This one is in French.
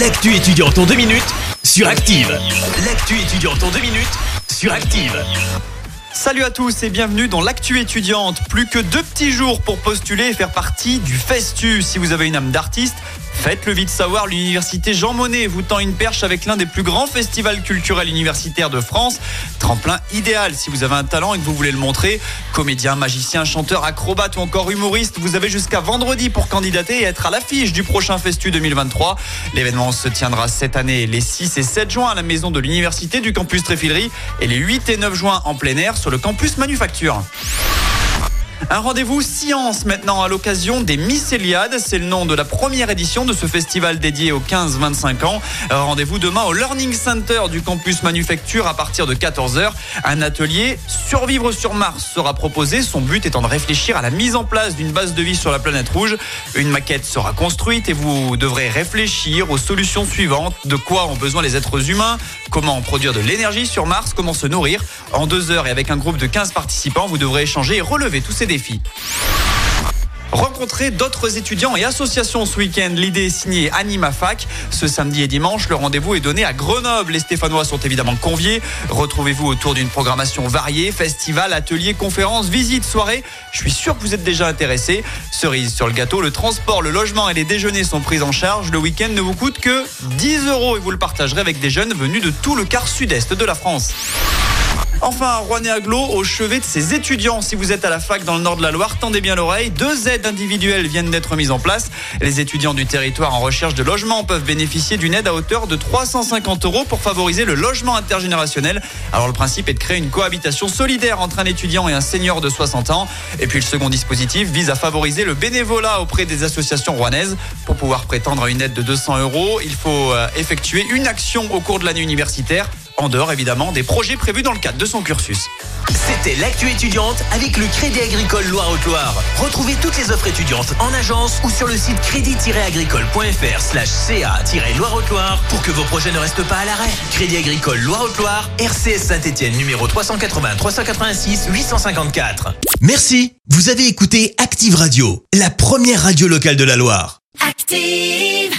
L'actu étudiante en deux minutes sur Active. L'actu étudiante en deux minutes sur Active. Salut à tous et bienvenue dans l'actu étudiante. Plus que deux petits jours pour postuler et faire partie du Festu. Si vous avez une âme d'artiste, Faites-le vite savoir, l'université Jean Monnet vous tend une perche avec l'un des plus grands festivals culturels universitaires de France. Tremplin idéal si vous avez un talent et que vous voulez le montrer. Comédien, magicien, chanteur, acrobate ou encore humoriste, vous avez jusqu'à vendredi pour candidater et être à l'affiche du prochain Festu 2023. L'événement se tiendra cette année les 6 et 7 juin à la maison de l'université du campus Tréfilerie et les 8 et 9 juin en plein air sur le campus Manufacture. Un rendez-vous science maintenant à l'occasion des Mycéliades. C'est le nom de la première édition de ce festival dédié aux 15-25 ans. Rendez-vous demain au Learning Center du campus Manufacture à partir de 14h. Un atelier Survivre sur Mars sera proposé. Son but étant de réfléchir à la mise en place d'une base de vie sur la planète rouge. Une maquette sera construite et vous devrez réfléchir aux solutions suivantes. De quoi ont besoin les êtres humains? Comment produire de l'énergie sur Mars? Comment se nourrir? En deux heures et avec un groupe de 15 participants, vous devrez échanger et relever tous ces défis. Rencontrer d'autres étudiants et associations ce week-end. L'idée est signée Anima Fac. Ce samedi et dimanche, le rendez-vous est donné à Grenoble. Les Stéphanois sont évidemment conviés. Retrouvez-vous autour d'une programmation variée, festival, ateliers, conférences, visites, soirées. Je suis sûr que vous êtes déjà intéressés. Cerise sur le gâteau, le transport, le logement et les déjeuners sont pris en charge. Le week-end ne vous coûte que 10 euros et vous le partagerez avec des jeunes venus de tout le quart sud-est de la France. Enfin, Rouenet Aglo au chevet de ses étudiants. Si vous êtes à la fac dans le nord de la Loire, tendez bien l'oreille. Deux aides individuelles viennent d'être mises en place. Les étudiants du territoire en recherche de logement peuvent bénéficier d'une aide à hauteur de 350 euros pour favoriser le logement intergénérationnel. Alors le principe est de créer une cohabitation solidaire entre un étudiant et un senior de 60 ans. Et puis le second dispositif vise à favoriser le bénévolat auprès des associations rouennaises. Pour pouvoir prétendre à une aide de 200 euros, il faut euh, effectuer une action au cours de l'année universitaire en dehors évidemment des projets prévus dans le cadre de son cursus. C'était l'actu étudiante avec le Crédit Agricole Loire-Haute-Loire. Retrouvez toutes les offres étudiantes en agence ou sur le site crédit-agricole.fr slash ca-loire-haute-Loire pour que vos projets ne restent pas à l'arrêt. Crédit Agricole Loire-Haute-Loire, RCS Saint-Etienne numéro 380 386 854. Merci. Vous avez écouté Active Radio, la première radio locale de la Loire. Active